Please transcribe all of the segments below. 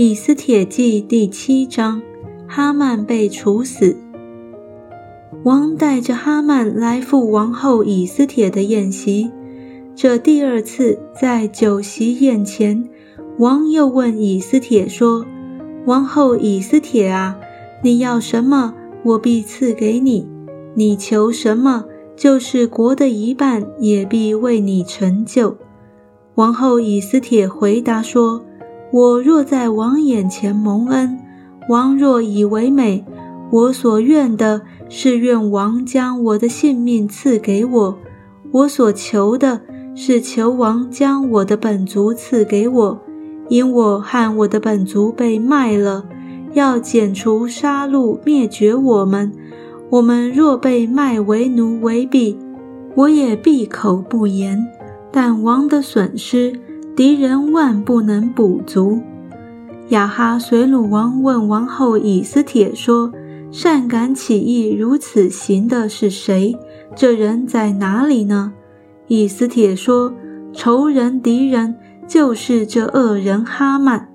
以斯帖记第七章，哈曼被处死。王带着哈曼来赴王后以斯帖的宴席。这第二次在酒席宴前，王又问以斯帖说：“王后以斯帖啊，你要什么，我必赐给你；你求什么，就是国的一半，也必为你成就。”王后以斯帖回答说。我若在王眼前蒙恩，王若以为美，我所愿的是愿王将我的性命赐给我；我所求的是求王将我的本族赐给我，因我和我的本族被卖了，要剪除杀戮灭绝我们。我们若被卖为奴为婢，我也闭口不言。但王的损失。敌人万不能补足。亚哈随鲁王问王后以斯帖说：“善敢起义如此行的是谁？这人在哪里呢？”以斯帖说：“仇人敌人就是这恶人哈曼。”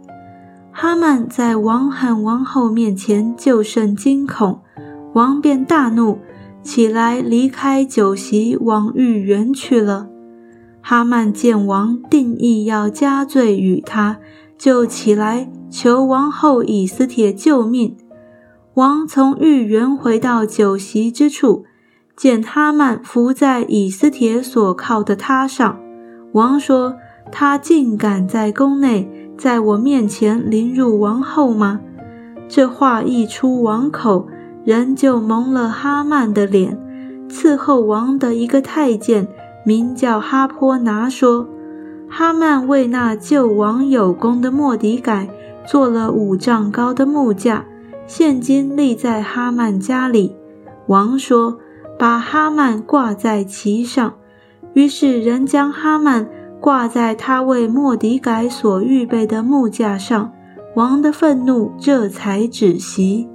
哈曼在王和王后面前就甚惊恐，王便大怒，起来离开酒席，往御园去了。哈曼见王定义要加罪于他，就起来求王后以斯帖救命。王从御园回到酒席之处，见哈曼伏在以斯帖所靠的榻上。王说：“他竟敢在宫内，在我面前凌辱王后吗？”这话一出王口，人就蒙了哈曼的脸。伺候王的一个太监。名叫哈坡拿说，哈曼为那救王有功的莫迪改做了五丈高的木架，现今立在哈曼家里。王说，把哈曼挂在其上。于是人将哈曼挂在他为莫迪改所预备的木架上。王的愤怒这才止息。